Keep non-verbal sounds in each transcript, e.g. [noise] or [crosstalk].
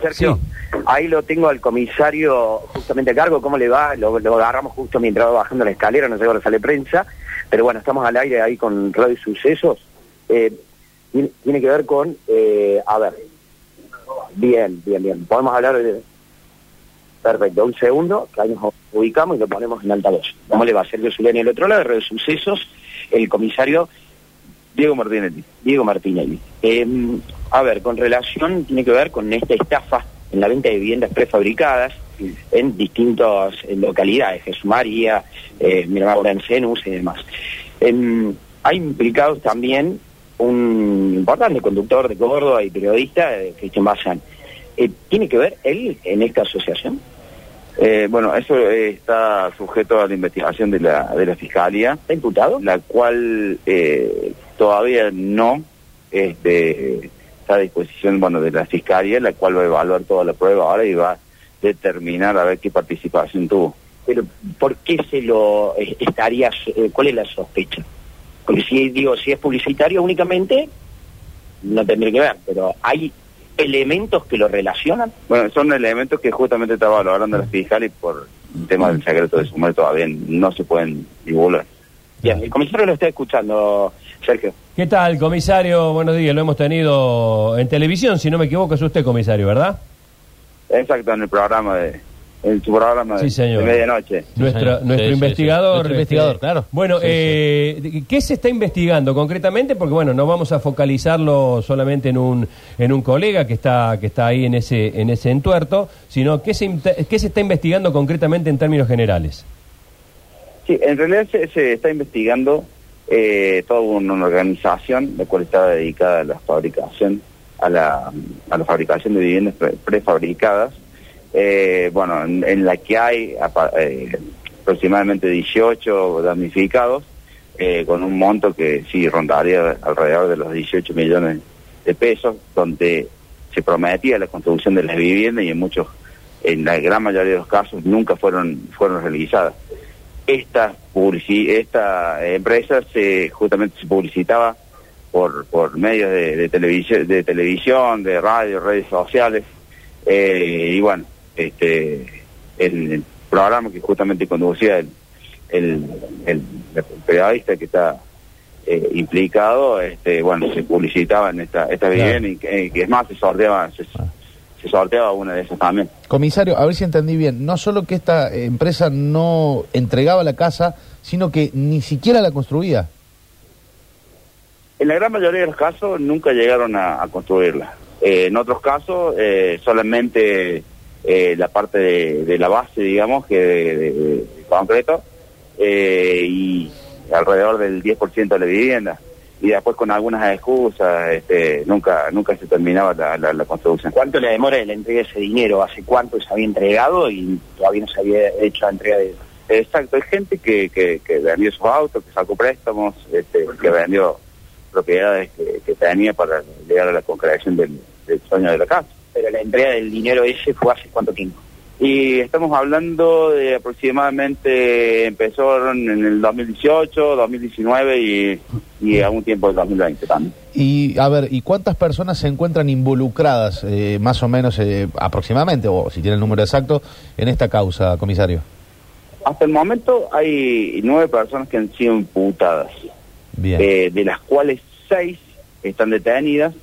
Sergio, ahí lo tengo al comisario justamente a cargo, ¿cómo le va? Lo, lo agarramos justo mientras va bajando la escalera, no sé ahora sale prensa, pero bueno, estamos al aire ahí con Radio Sucesos. Eh, tiene, que ver con, eh, a ver, bien, bien, bien, podemos hablar de... Perfecto, un segundo, que ahí nos ubicamos y lo ponemos en altavoz. ¿Cómo le va? Sergio Zuleni al otro lado de Radio Sucesos, el comisario Diego Martinelli. Diego Martinelli. Eh, a ver, con relación, tiene que ver con esta estafa en la venta de viviendas prefabricadas en distintas eh, localidades, Jesús María, eh, Miramar Cenus y demás. Em, hay implicados también un importante conductor de Córdoba y periodista, eh, Cristian Bazán. Eh, ¿Tiene que ver él en esta asociación? Eh, bueno, eso eh, está sujeto a la investigación de la, de la Fiscalía, ¿Está imputado? la cual eh, todavía no este, está a disposición bueno, de la Fiscalía, la cual va a evaluar toda la prueba ahora y va a determinar a ver qué participación tuvo. Pero ¿por qué se lo eh, estaría, eh, cuál es la sospecha? Porque si digo, si es publicitario únicamente, no tendría que ver, pero hay elementos que lo relacionan. Bueno, son elementos que justamente estaba valorando la Fiscalía y por tema del secreto de sumario todavía no se pueden divulgar. Bien, el comisario lo está escuchando, Sergio. ¿Qué tal, comisario? Buenos días, lo hemos tenido en televisión, si no me equivoco, es usted, comisario, ¿verdad? Exacto, en el programa de, en su programa de, Sí, señor. de medianoche. Nuestro, señor. nuestro Sí, sí, sí. investigador. Nuestro investigador, claro. Bueno, Sí, sí. eh, ¿qué se está investigando concretamente? Porque, bueno, no vamos a focalizarlo solamente en un, en un colega que está, que está ahí en ese, en ese entuerto, sino ¿qué se, qué se está investigando concretamente en términos generales? Sí, en realidad se, se está investigando eh, toda una, organización la cual está dedicada a la fabricación, a la, a la fabricación de viviendas pre- prefabricadas, eh, bueno, en, la que hay eh, aproximadamente 18 damnificados, eh, con un monto que sí rondaría alrededor de los 18 millones de pesos, donde se prometía la construcción de las viviendas y en muchos, en la gran mayoría de los casos, nunca fueron, fueron realizadas esta publici esta empresa se justamente se publicitaba por por medios de, de televisión de televisión de radio redes sociales eh, y bueno este el, el programa que justamente conducía el el, periodista que está eh, implicado este bueno se publicitaba en esta esta Claro. vivienda y que, que es más se sorteaba se, se sorteaba una de esas también Comisario, a ver si entendí bien. No solo que esta empresa no entregaba la casa, sino que ni siquiera la construía. En la gran mayoría de los casos nunca llegaron a, a construirla. Eh, en otros casos eh, solamente eh, la parte de, de la base, digamos, que de, de- de concreto y alrededor del 10% de la vivienda. Y después con algunas excusas este, nunca nunca se terminaba la, la- la construcción. ¿Cuánto le demora la entrega de ese dinero? ¿Hace cuánto se había entregado y todavía no se había hecho la entrega de Exacto, hay gente que, que, que vendió sus autos, que sacó préstamos, este, que vendió propiedades que, que tenía para llegar a la concreción del, del sueño de la casa. Pero la entrega del dinero ese fue hace cuánto tiempo? Y estamos hablando de aproximadamente, empezó en el 2018, 2019 y, y a un tiempo del 2020 también. Y, a ver, ¿y cuántas personas se encuentran involucradas, eh, más o menos, eh, aproximadamente, o si tiene el número exacto, en esta causa, comisario? Hasta el momento hay nueve personas que han sido imputadas, Bien. eh, de las cuales seis están detenidas,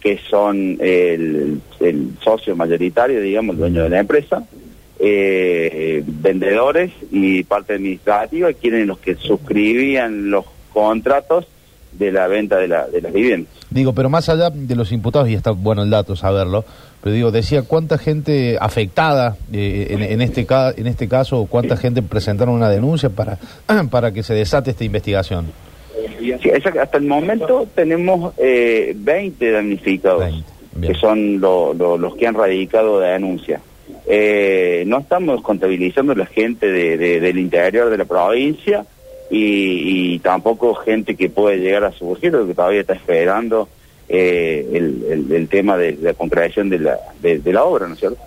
que son el, el socio mayoritario, digamos, el dueño de la empresa, eh, vendedores y parte administrativa, quienes los que suscribían los contratos de la venta de, la, de las viviendas. Digo, pero más allá de los imputados, y está bueno el dato saberlo, pero digo, decía cuánta gente afectada eh, en, en este ca- en este caso, o cuánta gente presentaron una denuncia para, [clears throat] para que se desate esta investigación. Sí, hasta el momento tenemos eh, 20 damnificados, 20, bien. que son lo- lo- los que han radicado de denuncia. Eh, no estamos contabilizando la gente de- de- del interior de la provincia y, y tampoco gente que puede llegar a surgir, porque todavía está esperando eh, el, el- el tema de, la concreción de la, de- de la obra, ¿no es cierto?